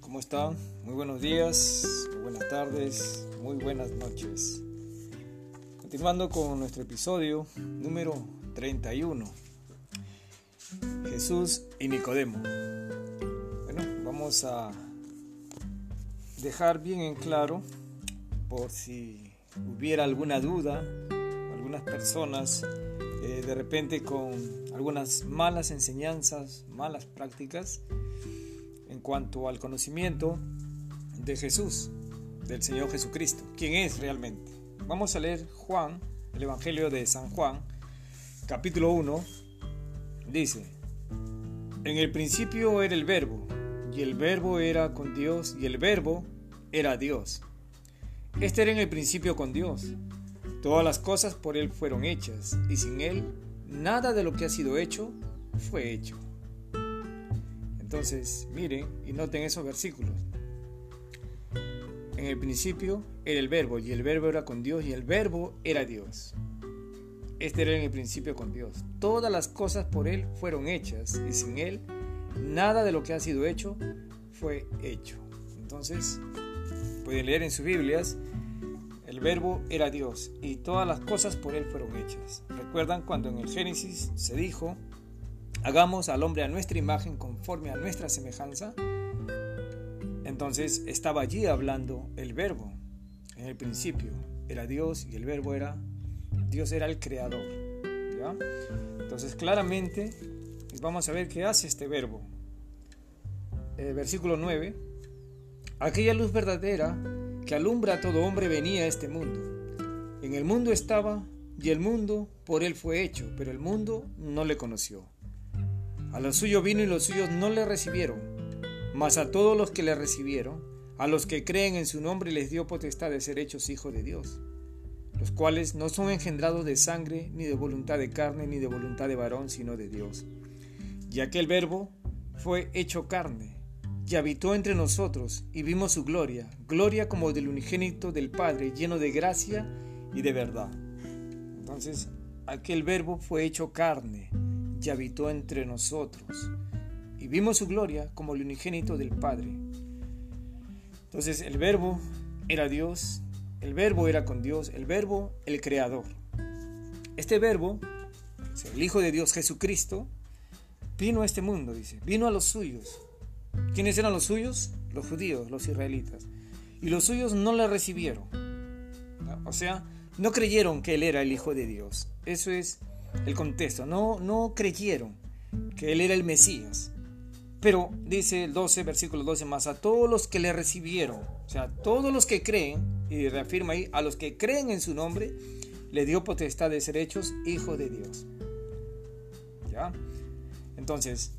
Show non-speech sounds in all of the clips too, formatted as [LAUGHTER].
¿Cómo están? Muy buenos días, buenas tardes, muy buenas noches. Continuando con nuestro episodio número 31. Jesús y Nicodemo. Bueno, vamos a dejar bien en claro, por si hubiera alguna duda, algunas personas eh, de repente con algunas malas enseñanzas, malas prácticas, cuanto al conocimiento de Jesús, del Señor Jesucristo, quién es realmente. Vamos a leer Juan, el Evangelio de San Juan, capítulo 1, dice, en el principio era el verbo, y el verbo era con Dios, y el verbo era Dios. Este era en el principio con Dios. Todas las cosas por Él fueron hechas, y sin Él nada de lo que ha sido hecho fue hecho. Entonces, miren y noten esos versículos. En el principio era el verbo y el verbo era con Dios y el verbo era Dios. Este era en el principio con Dios. Todas las cosas por Él fueron hechas y sin Él nada de lo que ha sido hecho fue hecho. Entonces, pueden leer en sus Biblias, el verbo era Dios y todas las cosas por Él fueron hechas. ¿Recuerdan cuando en el Génesis se dijo, hagamos al hombre a nuestra imagen conforme a nuestra semejanza. Entonces estaba allí hablando el verbo. En el principio era Dios y el verbo era Dios era el creador. Entonces claramente vamos a ver qué hace este verbo. Eh, versículo 9. Aquella luz verdadera que alumbra a todo hombre venía a este mundo. En el mundo estaba y el mundo por él fue hecho, pero el mundo no le conoció. A lo suyo vino y los suyos no le recibieron, mas a todos los que le recibieron, a los que creen en su nombre les dio potestad de ser hechos hijos de Dios, los cuales no son engendrados de sangre, ni de voluntad de carne, ni de voluntad de varón, sino de Dios. Y aquel verbo fue hecho carne, y habitó entre nosotros, y vimos su gloria, gloria como del unigénito del Padre, lleno de gracia y de verdad. Entonces, aquel verbo fue hecho carne, y habitó entre nosotros. Y vimos su gloria como el unigénito del Padre. Entonces el verbo era Dios, el verbo era con Dios, el verbo el creador. Este verbo, el Hijo de Dios Jesucristo, vino a este mundo, dice, vino a los suyos. ¿Quiénes eran los suyos? Los judíos, los israelitas. Y los suyos no le recibieron. O sea, no creyeron que Él era el Hijo de Dios. Eso es el contexto. No, no creyeron que Él era el Mesías. Pero dice el 12, versículo 12 más, a todos los que le recibieron, o sea, todos los que creen, y reafirma ahí, a los que creen en su nombre, le dio potestad de ser hechos hijos de Dios. ¿Ya? Entonces,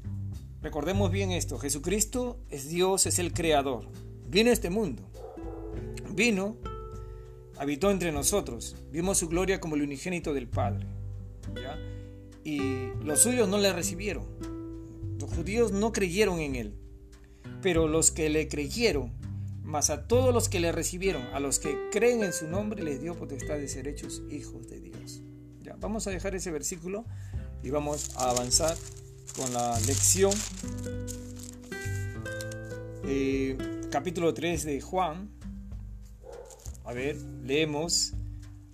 recordemos bien esto, Jesucristo es Dios, es el creador. Vino a este mundo. Vino, habitó entre nosotros. Vimos su gloria como el unigénito del Padre. Y los suyos no le recibieron. Los judíos no creyeron en él. Pero los que le creyeron, más a todos los que le recibieron, a los que creen en su nombre, les dio potestad de ser hechos hijos de Dios. Ya, vamos a dejar ese versículo y vamos a avanzar con la lección. Eh, capítulo 3 de Juan. A ver, leemos.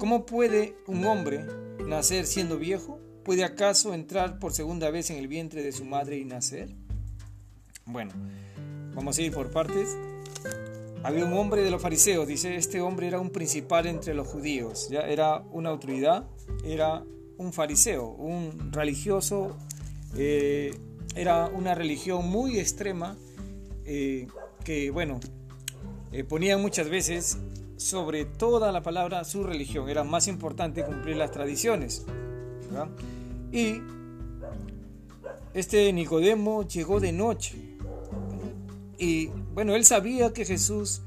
¿Cómo puede un hombre nacer siendo viejo? ¿Puede acaso entrar por segunda vez en el vientre de su madre y nacer? Bueno, vamos a ir por partes. Había un hombre de los fariseos, dice, este hombre era un principal entre los judíos, ya era una autoridad, era un fariseo, un religioso, eh, era una religión muy extrema eh, que, bueno, eh, ponía muchas veces sobre toda la palabra su religión. Era más importante cumplir las tradiciones. Y este Nicodemo llegó de noche. Y bueno, él sabía que Jesús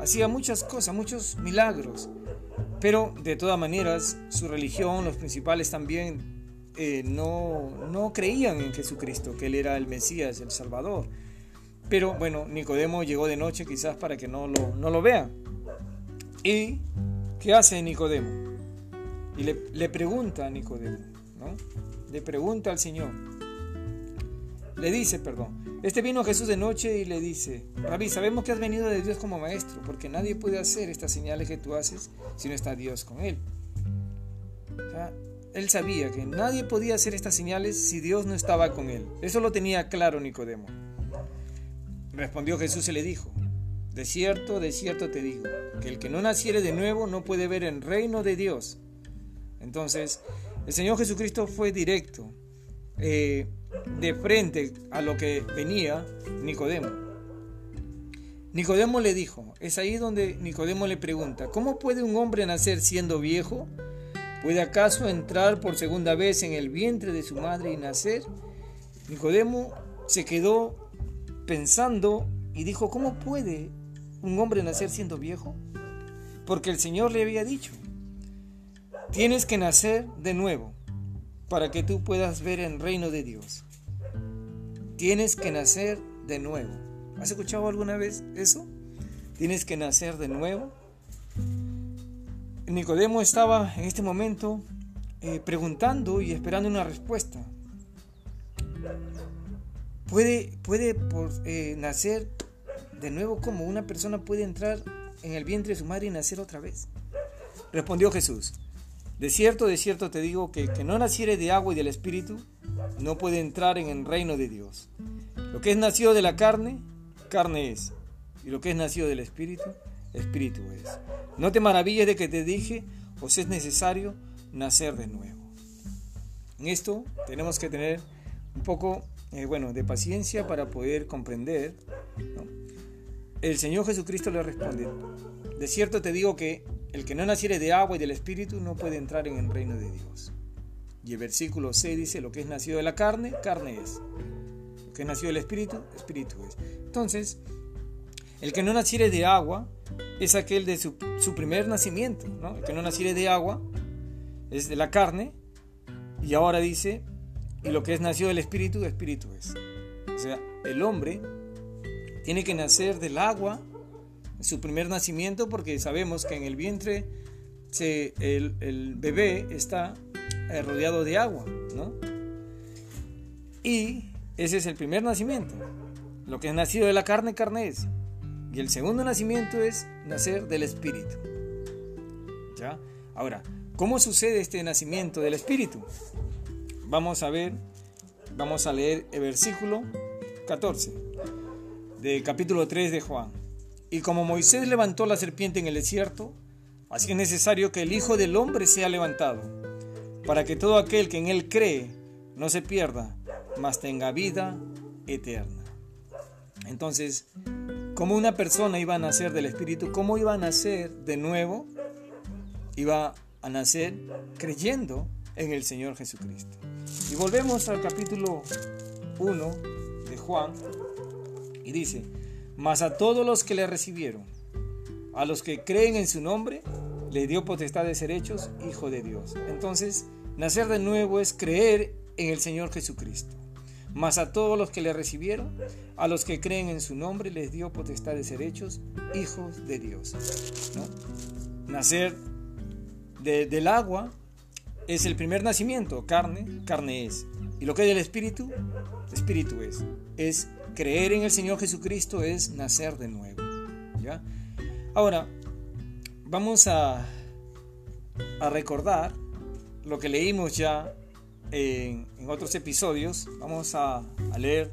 hacía muchas cosas, muchos milagros, pero de todas maneras su religión, los principales también eh, no, no creían en Jesucristo, que él era el Mesías, el Salvador. Pero bueno, Nicodemo llegó de noche quizás para que no lo, no lo vean. ¿Y qué hace Nicodemo? Y le, pregunta a Nicodemo, ¿no? Le pregunta al Señor. Le dice, perdón. Este vino Jesús de noche y le dice, Rabí, sabemos que has venido de Dios como maestro, porque nadie puede hacer estas señales que tú haces si no está Dios con él. él sabía que nadie podía hacer estas señales si Dios no estaba con él. Eso lo tenía claro Nicodemo. Respondió Jesús y le dijo, de cierto, de cierto te digo, que el que no naciere de nuevo no puede ver el reino de Dios. Entonces, el Señor Jesucristo fue directo, eh, de frente a lo que venía Nicodemo. Nicodemo le dijo, es ahí donde Nicodemo le pregunta, ¿cómo puede un hombre nacer siendo viejo? ¿Puede acaso entrar por segunda vez en el vientre de su madre y nacer? Nicodemo se quedó pensando y dijo, ¿cómo puede un hombre nacer siendo viejo? Porque el Señor le había dicho, tienes que nacer de nuevo para que tú puedas ver el reino de Dios. Tienes que nacer de nuevo. ¿Has escuchado alguna vez eso? Tienes que nacer de nuevo. Nicodemo estaba en este momento eh, preguntando y esperando una respuesta. Puede, puede por, eh, nacer de nuevo como una persona puede entrar en el vientre de su madre y nacer otra vez. Respondió Jesús, de cierto, de cierto te digo que que no naciere de agua y del Espíritu no puede entrar en el reino de Dios. Lo que es nacido de la carne, carne es. Y lo que es nacido del Espíritu, Espíritu es. No te maravilles de que te dije, os es necesario nacer de nuevo. En esto tenemos que tener un poco eh, bueno, de paciencia para poder comprender. El Señor Jesucristo le responde, de cierto te digo que el que no naciere de agua y del Espíritu no puede entrar en el reino de Dios. Y el versículo 6 dice, lo que es nacido de la carne, carne es. Lo que es nacido del Espíritu, Espíritu es. Entonces, el que no naciere de agua es aquel de su, primer nacimiento. El que no naciere de agua es de la carne. Y ahora dice, y lo que es nacido del Espíritu, Espíritu es. O sea, el hombre tiene que nacer del agua, su primer nacimiento, porque sabemos que en el vientre se, el, bebé está eh, rodeado de agua, ¿no? Y ese es el primer nacimiento. Lo que es nacido de la carne, carne es. Y el segundo nacimiento es nacer del Espíritu. ¿Ya? Ahora, ¿cómo sucede este nacimiento del Espíritu? Vamos a ver, vamos a leer el versículo 14 de capítulo 3 de Juan. Y como Moisés levantó la serpiente en el desierto, así es necesario que el Hijo del Hombre sea levantado, para que todo aquel que en él cree no se pierda, mas tenga vida eterna. Entonces, ¿cómo una persona iba a nacer del Espíritu? ¿Cómo iba a nacer de nuevo? Iba a nacer creyendo en el Señor Jesucristo. Y volvemos al capítulo 1 de Juan y dice, mas a todos los que le recibieron, a los que creen en su nombre, le dio potestad de ser hechos hijo de Dios. Entonces, nacer de nuevo es creer en el Señor Jesucristo. Mas a todos los que le recibieron, a los que creen en su nombre, les dio potestad de ser hechos hijos de Dios. Nacer del agua es el primer nacimiento, carne, carne es. Y lo que es del Espíritu, Espíritu es. Es creer en el Señor Jesucristo, es nacer de nuevo. ¿ya? Ahora, vamos a, a recordar lo que leímos ya en, en otros episodios. Vamos a, leer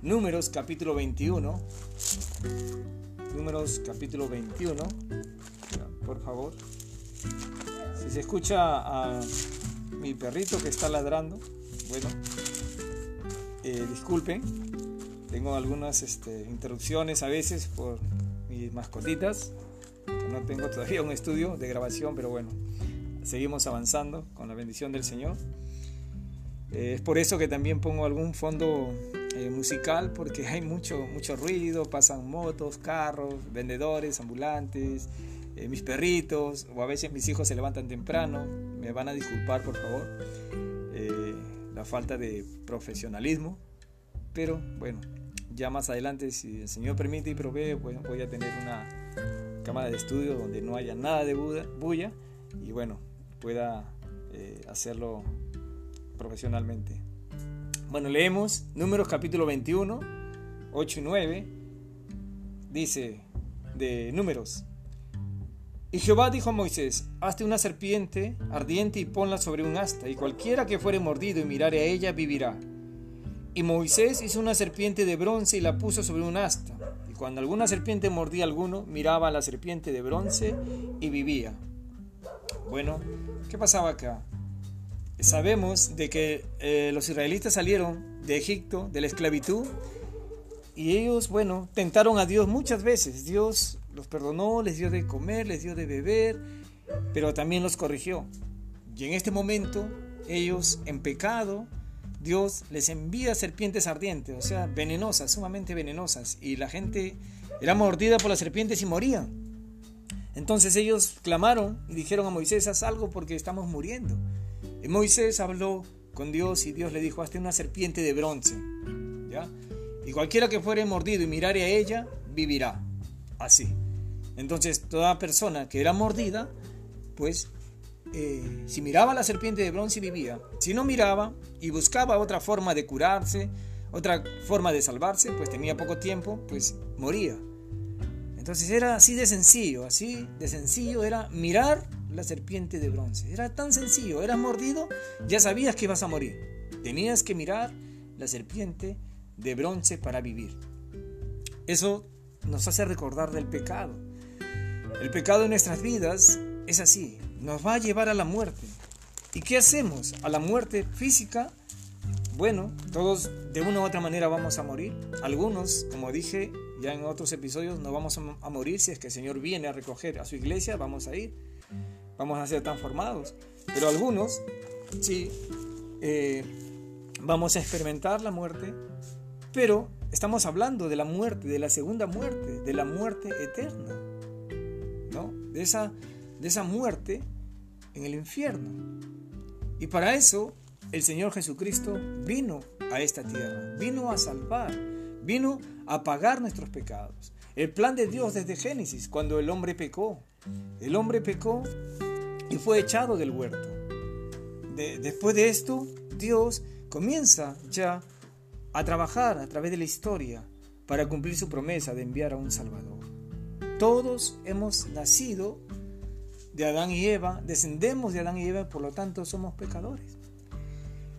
Números capítulo 21. Números capítulo 21. Por favor. Si se escucha a mi perrito que está ladrando, bueno, eh, disculpen, tengo algunas este, interrupciones a veces por mis mascotitas. No tengo todavía un estudio de grabación, pero bueno, seguimos avanzando con la bendición del Señor. Eh, es por eso que también pongo algún fondo eh, musical porque hay mucho, mucho ruido, pasan motos, carros, vendedores, ambulantes, eh, mis perritos, o a veces mis hijos se levantan temprano, me van a disculpar por favor, eh, la falta de profesionalismo, pero bueno, ya más adelante, si el Señor permite y provee, pues voy a tener una cámara de estudio donde no haya nada de bulla y bueno, pueda hacerlo profesionalmente. Bueno, leemos Números capítulo 21, 8 y 9. Dice de Números. Y Jehová dijo a Moisés, hazte una serpiente ardiente y ponla sobre un asta, y cualquiera que fuere mordido y mirare a ella vivirá. Y Moisés hizo una serpiente de bronce y la puso sobre un asta. Y cuando alguna serpiente mordía a alguno, miraba a la serpiente de bronce y vivía. Bueno, ¿qué pasaba acá? sabemos de que eh, los israelitas salieron de Egipto, de la esclavitud, y ellos, bueno, tentaron a Dios muchas veces. Dios los perdonó, les dio de comer, les dio de beber, pero también los corrigió. Y en este momento, ellos en pecado, Dios les envía serpientes ardientes, o sea, venenosas, sumamente venenosas, y la gente era mordida por las serpientes y moría. Entonces ellos clamaron y dijeron a Moisés, haz algo porque estamos muriendo. Y Moisés habló con Dios y Dios le dijo, hazte una serpiente de bronce. ¿Ya? Y cualquiera que fuere mordido y mirare a ella, vivirá. Así. Entonces toda persona que era mordida, pues eh, si miraba la serpiente de bronce vivía. Si no miraba y buscaba otra forma de curarse, otra forma de salvarse, pues tenía poco tiempo, pues moría. Entonces era así de sencillo, así de sencillo era mirar la serpiente de bronce. Era tan sencillo, eras mordido, ya sabías que ibas a morir. Tenías que mirar la serpiente de bronce para vivir. Eso nos hace recordar del pecado. El pecado en nuestras vidas es así, nos va a llevar a la muerte. ¿Y qué hacemos? A la muerte física. Bueno, todos de una u otra manera vamos a morir. Algunos, como dije ya en otros episodios, no vamos a morir si es que el Señor viene a recoger a su iglesia, vamos a ir vamos a ser transformados. Pero algunos, sí, eh, vamos a experimentar la muerte, pero estamos hablando de la muerte, de la segunda muerte, de la muerte eterna, ¿no? De esa, de esa muerte en el infierno. Y para eso el Señor Jesucristo vino a esta tierra, vino a salvar, vino a pagar nuestros pecados. El plan de Dios desde Génesis, cuando el hombre pecó. El hombre pecó y fue echado del huerto. después de esto, Dios comienza ya a trabajar a través de la historia para cumplir su promesa de enviar a un Salvador. Todos hemos nacido de Adán y Eva, descendemos de Adán y Eva, por lo tanto somos pecadores.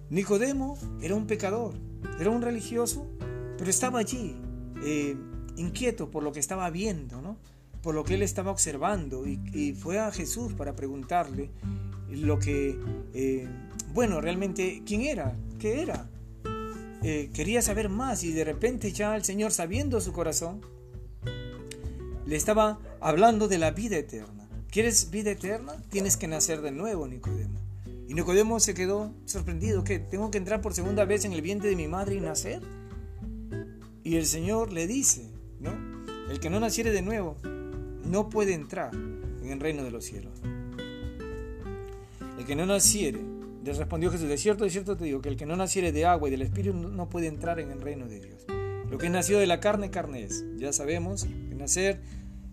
Nicodemo era un pecador, era un religioso, pero estaba allí, eh, inquieto por lo que estaba viendo, ¿no? por lo que él estaba observando y, fue a Jesús para preguntarle lo que, eh, bueno, realmente, ¿quién era? ¿Qué era? Eh, quería saber más y de repente ya el Señor, sabiendo su corazón, le estaba hablando de la vida eterna. ¿Quieres vida eterna? Tienes que nacer de nuevo, Nicodemo. Y Nicodemo se quedó sorprendido, que tengo que entrar por segunda vez en el vientre de mi madre y nacer. Y el Señor le dice, ¿no? El que no naciere de nuevo no puede entrar en el reino de los cielos. El que no naciere, le respondió Jesús, de cierto, de cierto te digo, que el que no naciere de agua y del Espíritu no puede entrar en el reino de Dios. Lo que es nacido de la carne, carne es. Ya sabemos que nacer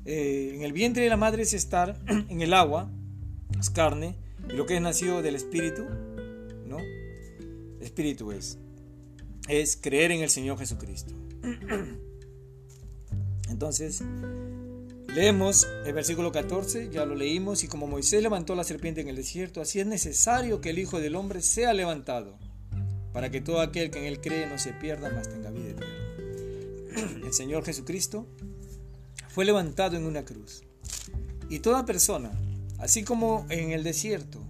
eh, en el vientre de la madre es estar [CLEARS THROAT] en el agua, es carne, y lo que es nacido del Espíritu, ¿no? Espíritu es. Es creer en el Señor Jesucristo. [CLEARS THROAT] Entonces, Leemos el versículo 14, ya lo leímos, y como Moisés levantó la serpiente en el desierto, así es necesario que el Hijo del Hombre sea levantado, para que todo aquel que en él cree no se pierda, mas tenga vida eterna. [CLEARS THROAT] El Señor Jesucristo fue levantado en una cruz. Y toda persona, así como en el desierto,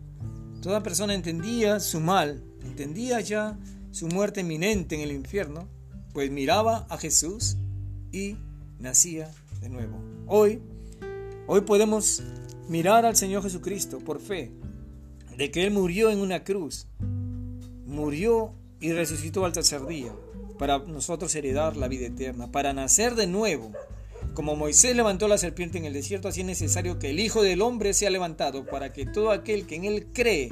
toda persona entendía su mal, entendía ya su muerte inminente en el infierno, pues miraba a Jesús y nacía de nuevo. Hoy, hoy podemos mirar al Señor Jesucristo por fe, de que Él murió en una cruz, murió y resucitó al tercer día, para nosotros heredar la vida eterna, para nacer de nuevo. Como Moisés levantó la serpiente en el desierto, así es necesario que el Hijo del Hombre sea levantado para que todo aquel que en él cree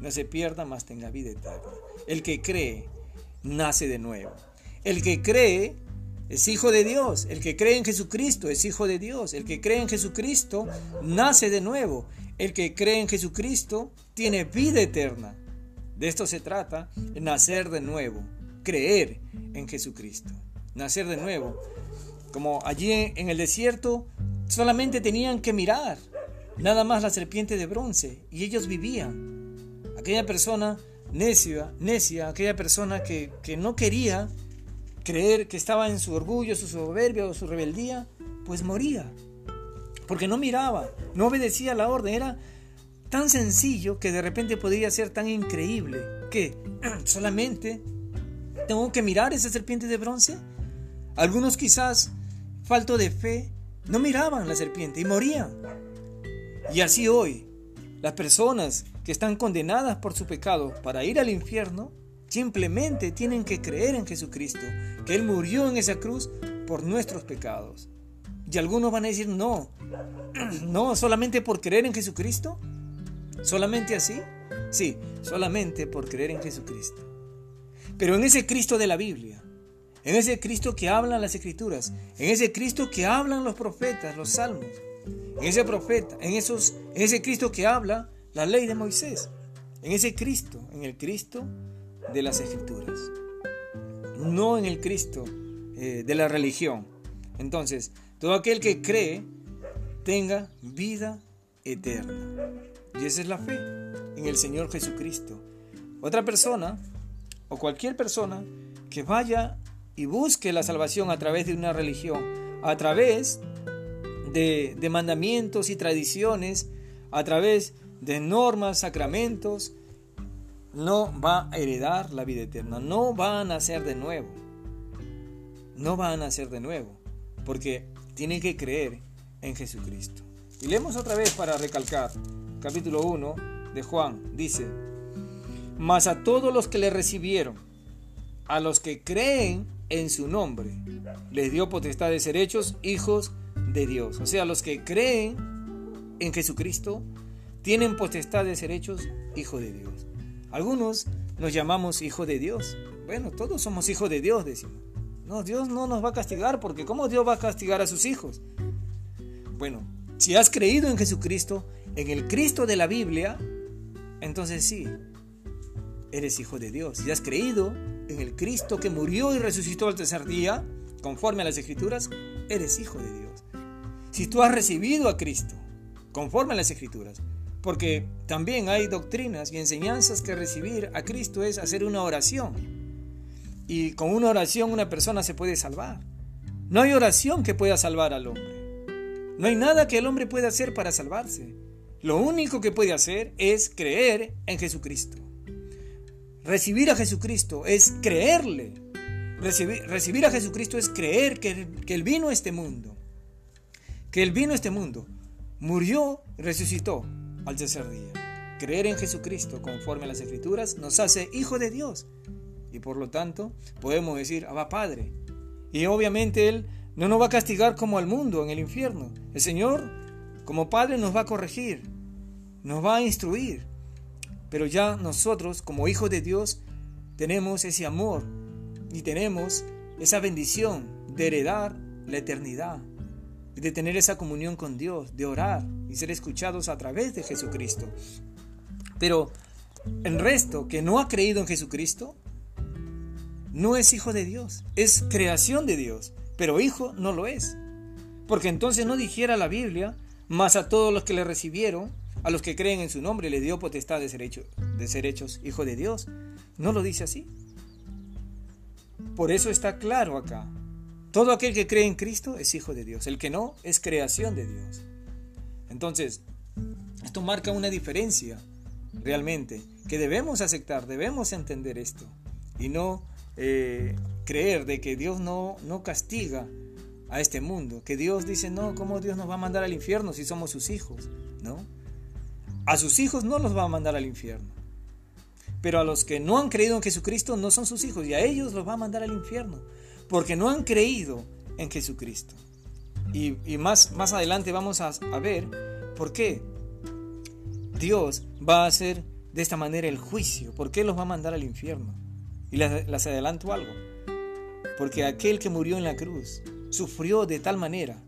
no se pierda, más tenga vida eterna. El que cree nace de nuevo. El que cree es hijo de Dios. El que cree en Jesucristo es hijo de Dios. El que cree en Jesucristo nace de nuevo. El que cree en Jesucristo tiene vida eterna. De esto se trata, nacer de nuevo, creer en Jesucristo. Nacer de nuevo. Como allí en el desierto solamente tenían que mirar nada más la serpiente de bronce y ellos vivían. Aquella persona necia, necia, aquella persona que, que no quería creer que estaba en su orgullo, su soberbia o su rebeldía, pues moría. Porque no miraba, no obedecía la orden. Era tan sencillo que de repente podría ser tan increíble que [CLEARS THROAT] solamente tengo que mirar esa serpiente de bronce. Algunos quizás, falto de fe, no miraban la serpiente y morían. Y así hoy, las personas que están condenadas por su pecado para ir al infierno, Simplemente tienen que creer en Jesucristo, que Él murió en esa cruz por nuestros pecados. Y algunos van a decir, no, [CLEARS THROAT] no, solamente por creer en Jesucristo. ¿Solamente así? Sí, solamente por creer en Jesucristo. Pero en ese Cristo de la Biblia, en ese Cristo que hablan las escrituras, en ese Cristo que hablan los profetas, los salmos, en ese profeta, en, esos, en ese Cristo que habla la ley de Moisés, en ese Cristo, en el Cristo de las escrituras, no en el Cristo eh, de la religión. Entonces, todo aquel que cree tenga vida eterna. Y esa es la fe en el Señor Jesucristo. Otra persona o cualquier persona que vaya y busque la salvación a través de una religión, a través de, mandamientos y tradiciones, a través de normas, sacramentos, no va a heredar la vida eterna, no va a nacer de nuevo. No va a nacer de nuevo, porque tiene que creer en Jesucristo. Y leemos otra vez para recalcar, capítulo 1 de Juan, dice, mas a todos los que le recibieron, a los que creen en su nombre, les dio potestad de ser hechos hijos de Dios. O sea, los que creen en Jesucristo tienen potestad de ser hechos hijos de Dios. Algunos nos llamamos hijos de Dios. Bueno, todos somos hijos de Dios, decimos. No, Dios no nos va a castigar porque ¿cómo Dios va a castigar a sus hijos? Bueno, si has creído en Jesucristo, en el Cristo de la Biblia, entonces sí, eres hijo de Dios. Si has creído en el Cristo que murió y resucitó al tercer día, conforme a las Escrituras, eres hijo de Dios. Si tú has recibido a Cristo, conforme a las Escrituras, porque también hay doctrinas y enseñanzas que recibir a Cristo es hacer una oración. Y con una oración una persona se puede salvar. No hay oración que pueda salvar al hombre. No hay nada que el hombre pueda hacer para salvarse. Lo único que puede hacer es creer en Jesucristo. Recibir a Jesucristo es creerle. Recibir, a Jesucristo es creer que, que Él vino a este mundo. Que Él vino a este mundo. Murió resucitó al tercer día. Creer en Jesucristo conforme a las Escrituras nos hace hijo de Dios. Y por lo tanto podemos decir, Abba Padre. Y obviamente Él no nos va a castigar como al mundo en el infierno. El Señor, como Padre, nos va a corregir, nos va a instruir. Pero ya nosotros, como hijos de Dios, tenemos ese amor y tenemos esa bendición de heredar la eternidad de tener esa comunión con Dios, de orar y ser escuchados a través de Jesucristo. Pero el resto que no ha creído en Jesucristo no es hijo de Dios, es creación de Dios, pero hijo no lo es. Porque entonces no dijera la Biblia, más a todos los que le recibieron, a los que creen en su nombre, le dio potestad de ser, de ser hechos hijo de Dios. No lo dice así. Por eso está claro acá. Todo aquel que cree en Cristo es hijo de Dios. El que no es creación de Dios. Entonces, esto marca una diferencia realmente que debemos aceptar, debemos entender esto y no eh, creer de que Dios no, no castiga a este mundo, que Dios dice, no, ¿cómo Dios nos va a mandar al infierno si somos sus hijos? ¿No? A sus hijos no los va a mandar al infierno. Pero a los que no han creído en Jesucristo no son sus hijos y a ellos los va a mandar al infierno, porque no han creído en Jesucristo. Y, más, más adelante vamos a, ver por qué Dios va a hacer de esta manera el juicio, por qué los va a mandar al infierno. Y les, les adelanto algo, porque aquel que murió en la cruz sufrió de tal manera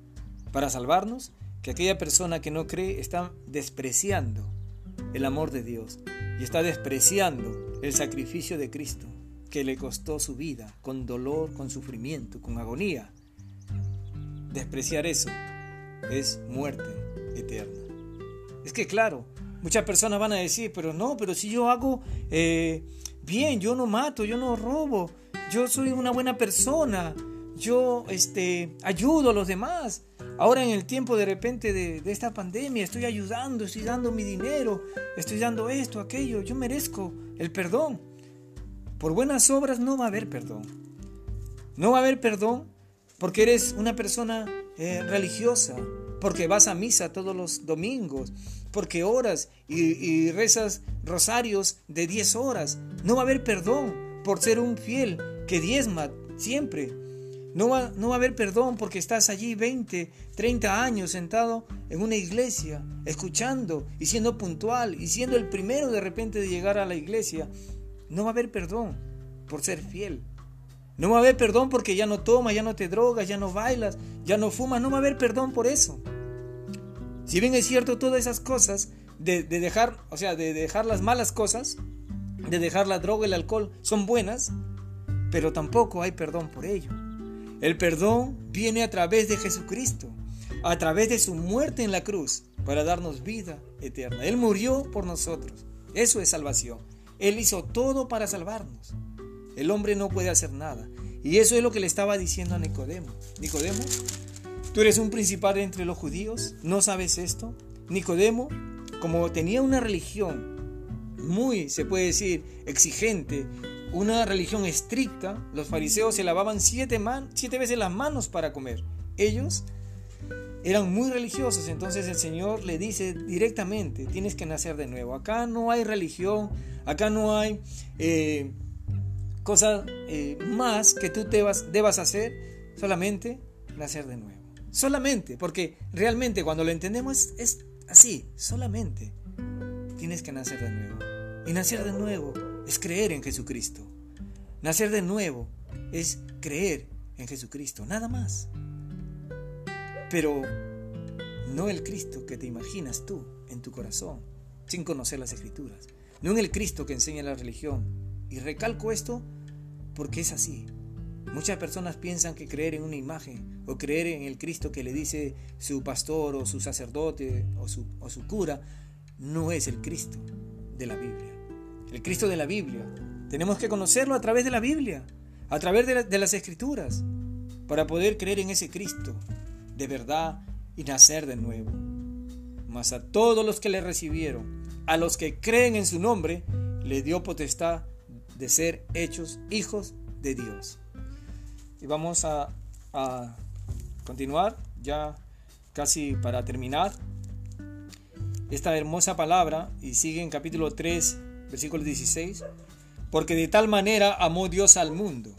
para salvarnos que aquella persona que no cree está despreciando el amor de Dios y está despreciando el sacrificio de Cristo que le costó su vida con dolor, con sufrimiento, con agonía. Despreciar eso es muerte eterna. Es que claro, muchas personas van a decir, pero no, pero si yo hago eh, bien, yo no mato, yo no robo, yo soy una buena persona, yo este, ayudo a los demás. Ahora en el tiempo de repente de, esta pandemia estoy ayudando, estoy dando mi dinero, estoy dando esto, aquello, yo merezco el perdón. Por buenas obras no va a haber perdón. No va a haber perdón porque eres una persona eh, religiosa, porque vas a misa todos los domingos, porque oras y, y rezas rosarios de 10 horas. No va a haber perdón por ser un fiel que diezma siempre. No va, no va a haber perdón porque estás allí 20, 30 años sentado en una iglesia, escuchando y siendo puntual y siendo el primero de repente de llegar a la iglesia. No va a haber perdón por ser fiel. No va a haber perdón porque ya no tomas, ya no te drogas, ya no bailas, ya no fumas. No va a haber perdón por eso. Si bien es cierto todas esas cosas, de, de dejar, o sea, de dejar las malas cosas, de dejar la droga y el alcohol, son buenas, pero tampoco hay perdón por ello. El perdón viene a través de Jesucristo, a través de su muerte en la cruz, para darnos vida eterna. Él murió por nosotros. Eso es salvación. Él hizo todo para salvarnos. El hombre no puede hacer nada. Y eso es lo que le estaba diciendo a Nicodemo. Nicodemo, tú eres un principal entre los judíos, ¿no sabes esto? Nicodemo, como tenía una religión muy, se puede decir, exigente, una religión estricta, los fariseos se lavaban siete, siete veces las manos para comer. Ellos eran muy religiosos, entonces el Señor le dice directamente, tienes que nacer de nuevo. Acá no hay religión, acá no hay eh, cosa eh, más que tú debas, debas hacer, solamente nacer de nuevo. Solamente, porque realmente cuando lo entendemos es así, solamente tienes que nacer de nuevo. Y nacer de nuevo es creer en Jesucristo. Nacer de nuevo es creer en Jesucristo, nada más. Pero no el Cristo que te imaginas tú en tu corazón, sin conocer las escrituras. No en el Cristo que enseña la religión. Y recalco esto porque es así. Muchas personas piensan que creer en una imagen o creer en el Cristo que le dice su pastor o su sacerdote o su, o su cura no es el Cristo de la Biblia el Cristo de la Biblia. Tenemos que conocerlo a través de la Biblia, a través de, las Escrituras, para poder creer en ese Cristo de verdad y nacer de nuevo. Mas a todos los que le recibieron, a los que creen en su nombre, le dio potestad de ser hechos hijos de Dios. Y vamos a, a continuar ya casi para terminar esta hermosa palabra y sigue en capítulo 3 versículo 16, porque de tal manera amó Dios al mundo,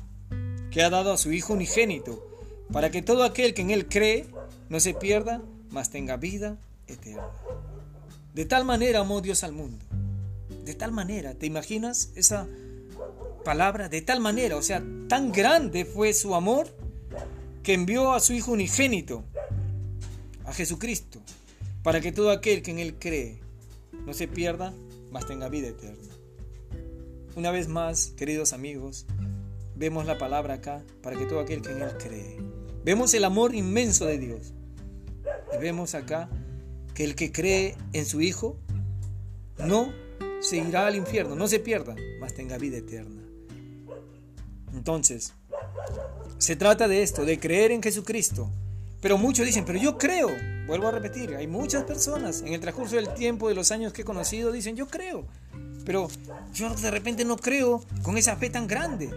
que ha dado a su Hijo unigénito, para que todo aquel que en Él cree no se pierda, mas tenga vida eterna. De tal manera amó Dios al mundo. De tal manera, ¿te imaginas esa palabra? De tal manera, o sea, tan grande fue su amor que envió a su Hijo unigénito, a Jesucristo, para que todo aquel que en Él cree no se pierda, mas tenga vida eterna. Una vez más, queridos amigos, vemos la palabra acá para que todo aquel que en Él cree. Vemos el amor inmenso de Dios. Y vemos acá que el que cree en su Hijo no se irá al infierno, no se pierda, mas tenga vida eterna. Entonces, se trata de esto, de creer en Jesucristo. Pero muchos dicen, pero yo creo, Vuelvo a repetir, hay muchas personas en el transcurso del tiempo, de los años que he conocido, dicen, yo creo, pero yo de repente no creo con esa fe tan grande.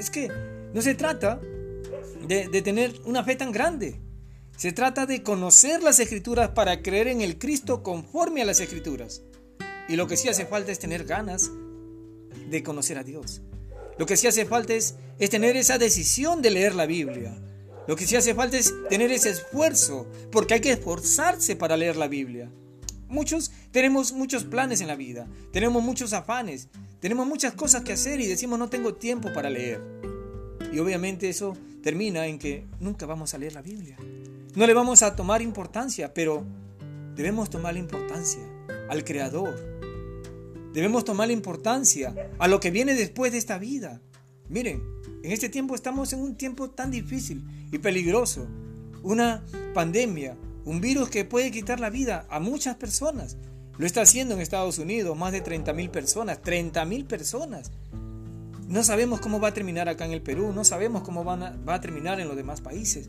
Es que no se trata de, tener una fe tan grande. Se trata de conocer las escrituras para creer en el Cristo conforme a las escrituras. Y lo que sí hace falta es tener ganas de conocer a Dios. Lo que sí hace falta es tener esa decisión de leer la Biblia. Lo que sí hace falta es tener ese esfuerzo, porque hay que esforzarse para leer la Biblia. Muchos tenemos muchos planes en la vida, tenemos muchos afanes, tenemos muchas cosas que hacer y decimos no tengo tiempo para leer. Y obviamente eso termina en que nunca vamos a leer la Biblia. No le vamos a tomar importancia, pero debemos tomar la importancia al Creador. Debemos tomar la importancia a lo que viene después de esta vida. Miren, en este tiempo estamos en un tiempo tan difícil y peligroso. Una pandemia, un virus que puede quitar la vida a muchas personas. Lo está haciendo en Estados Unidos, más de 30.000 personas. 30.000 personas. No sabemos cómo va a terminar acá en el Perú, no sabemos cómo va a terminar en los demás países.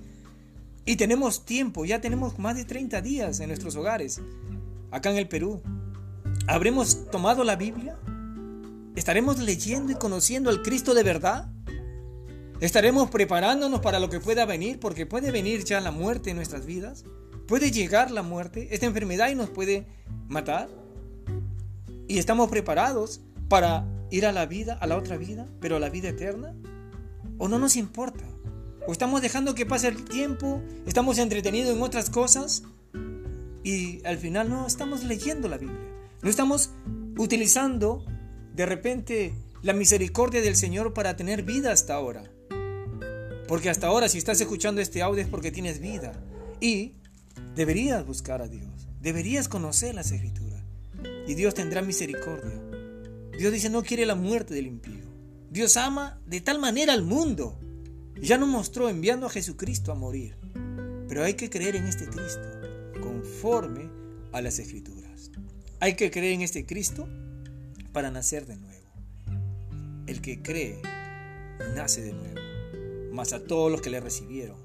Y tenemos tiempo, ya tenemos más de 30 días en nuestros hogares, acá en el Perú. ¿Habremos tomado la Biblia? ¿Estaremos leyendo y conociendo al Cristo de verdad? ¿Estaremos preparándonos para lo que pueda venir? Porque puede venir ya la muerte en nuestras vidas. Puede llegar la muerte, esta enfermedad y nos puede matar. Y estamos preparados para ir a la vida, a la otra vida, pero a la vida eterna? ¿O no nos importa? ¿O estamos dejando que pase el tiempo? ¿Estamos entretenidos en otras cosas? Y al final no estamos leyendo la Biblia. No estamos utilizando de repente la misericordia del Señor para tener vida hasta ahora. Porque hasta ahora si estás escuchando este audio es porque tienes vida. Y deberías buscar a Dios. Deberías conocer las escrituras. Y Dios tendrá misericordia. Dios dice no quiere la muerte del impío. Dios ama de tal manera al mundo. Ya nos mostró enviando a Jesucristo a morir. Pero hay que creer en este Cristo conforme a las escrituras. Hay que creer en este Cristo para nacer de nuevo. El que cree nace de nuevo. Más a todos los que le recibieron.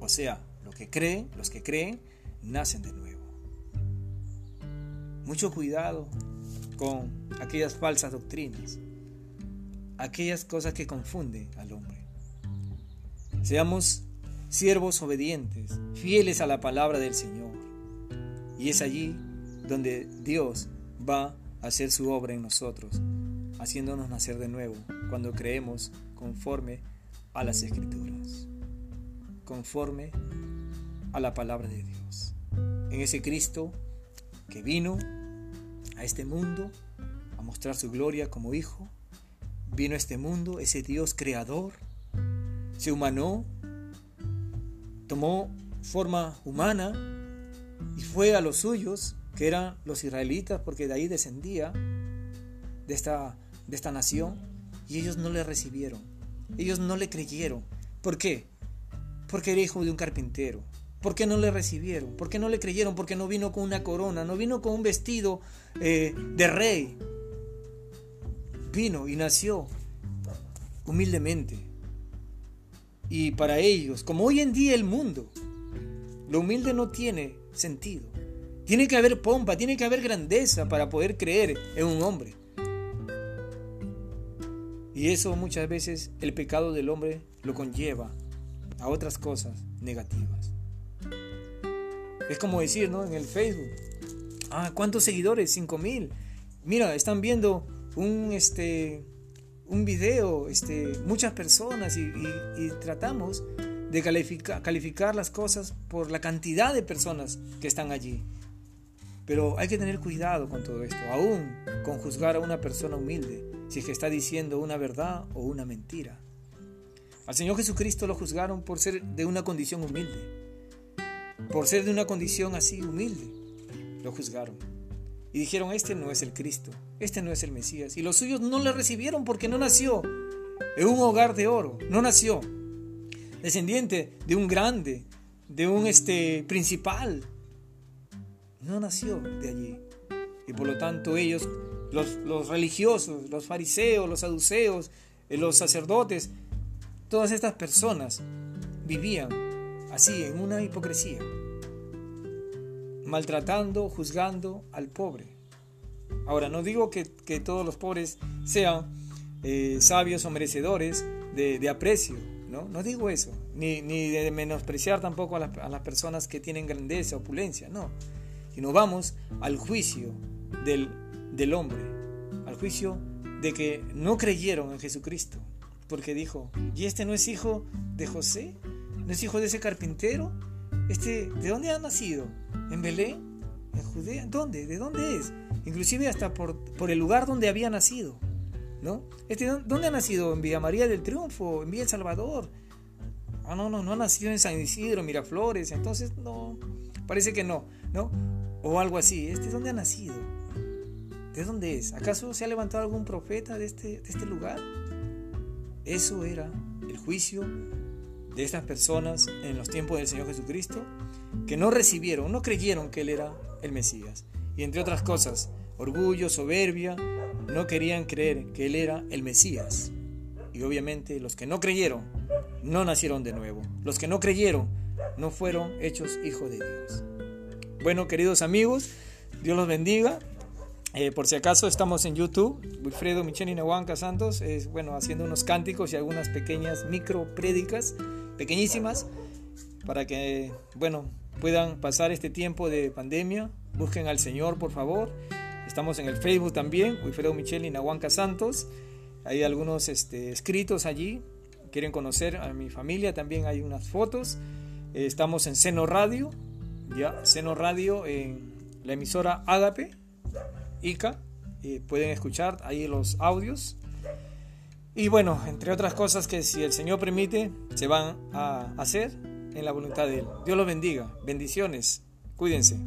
O sea, los que creen, los que creen, nacen de nuevo. Mucho cuidado con aquellas falsas doctrinas, aquellas cosas que confunden al hombre. Seamos siervos obedientes, fieles a la palabra del Señor. Y es allí donde Dios va a hacer su obra en nosotros, haciéndonos nacer de nuevo, cuando creemos conforme a las escrituras, conforme a la palabra de Dios. En ese Cristo que vino a este mundo a mostrar su gloria como hijo. Vino a este mundo ese Dios creador, se humanó, tomó forma humana y fue a los suyos, que eran los israelitas, porque de ahí descendía, de esta, de esta nación, y ellos no le recibieron, ellos no le creyeron. ¿Por qué? Porque era hijo de un carpintero, ¿Por qué no le recibieron? ¿Por qué no le creyeron? Porque no vino con una corona, no vino con un vestido eh, de rey. Vino y nació humildemente. Y para ellos, como hoy en día el mundo, lo humilde no tiene sentido. Tiene que haber pompa, tiene que haber grandeza para poder creer en un hombre. Y eso muchas veces el pecado del hombre lo conlleva a otras cosas negativas. Es como decir, ¿no? En el Facebook. Ah, ¿cuántos seguidores? 5000. Mira, están viendo un, este, un video, este, muchas personas y, tratamos de calificar, calificar las cosas por la cantidad de personas que están allí. Pero hay que tener cuidado con todo esto, aún con juzgar a una persona humilde, si que está diciendo una verdad o una mentira. Al Señor Jesucristo lo juzgaron por ser de una condición humilde por ser de una condición así humilde, lo juzgaron. Y dijeron, este no es el Cristo, este no es el Mesías. Y los suyos no le recibieron porque no nació en un hogar de oro, no nació descendiente de un grande, de un este, principal. No nació de allí. Y por lo tanto ellos, los, religiosos, los fariseos, los saduceos, eh, los sacerdotes, todas estas personas vivían así, en una hipocresía, maltratando, juzgando al pobre. Ahora, no digo que, todos los pobres sean eh, sabios o merecedores de, aprecio, ¿no? No digo eso, ni, de menospreciar tampoco a las, personas que tienen grandeza, opulencia, no. Sino vamos al juicio del, del hombre, al juicio de que no creyeron en Jesucristo, porque dijo, ¿y este no es hijo de José? ¿No es hijo de ese carpintero? Este, ¿De dónde ha nacido? ¿En Belén? ¿En Judea? ¿Dónde? ¿De dónde es? Inclusive hasta por, por el lugar donde había nacido. ¿No? Este, ¿Dónde ha nacido? ¿En Villa María del Triunfo? ¿En Villa El Salvador? Ah, no, no, no ha nacido en San Isidro, Miraflores. Entonces, no, parece que no, ¿no? O algo así. ¿Este dónde ha nacido? ¿De dónde es? ¿Acaso se ha levantado algún profeta de este, de este lugar? Eso era el juicio de estas personas en los tiempos del Señor Jesucristo que no recibieron, no creyeron que Él era el Mesías. Y entre otras cosas, orgullo, soberbia, no querían creer que Él era el Mesías. Y obviamente los que no creyeron no nacieron de nuevo. Los que no creyeron no fueron hechos hijos de Dios. Bueno, queridos amigos, Dios los bendiga. Eh, por si acaso estamos en YouTube, Wilfredo Micheli Nahuanca Santos, es bueno, haciendo unos cánticos y algunas pequeñas micro prédicas, pequeñísimas, para que, bueno, puedan pasar este tiempo de pandemia. Busquen al Señor, por favor. Estamos en el Facebook también, Wilfredo Micheli Nahuanca Santos. Hay algunos este, escritos allí. Quieren conocer a mi familia, también hay unas fotos. Eh, estamos en Seno Radio, ya, Seno Radio en la emisora Ágape ICA. pueden escuchar ahí los audios. Y bueno, entre otras cosas que si el Señor permite, se van a hacer en la voluntad de Él. Dios los bendiga. Bendiciones. Cuídense.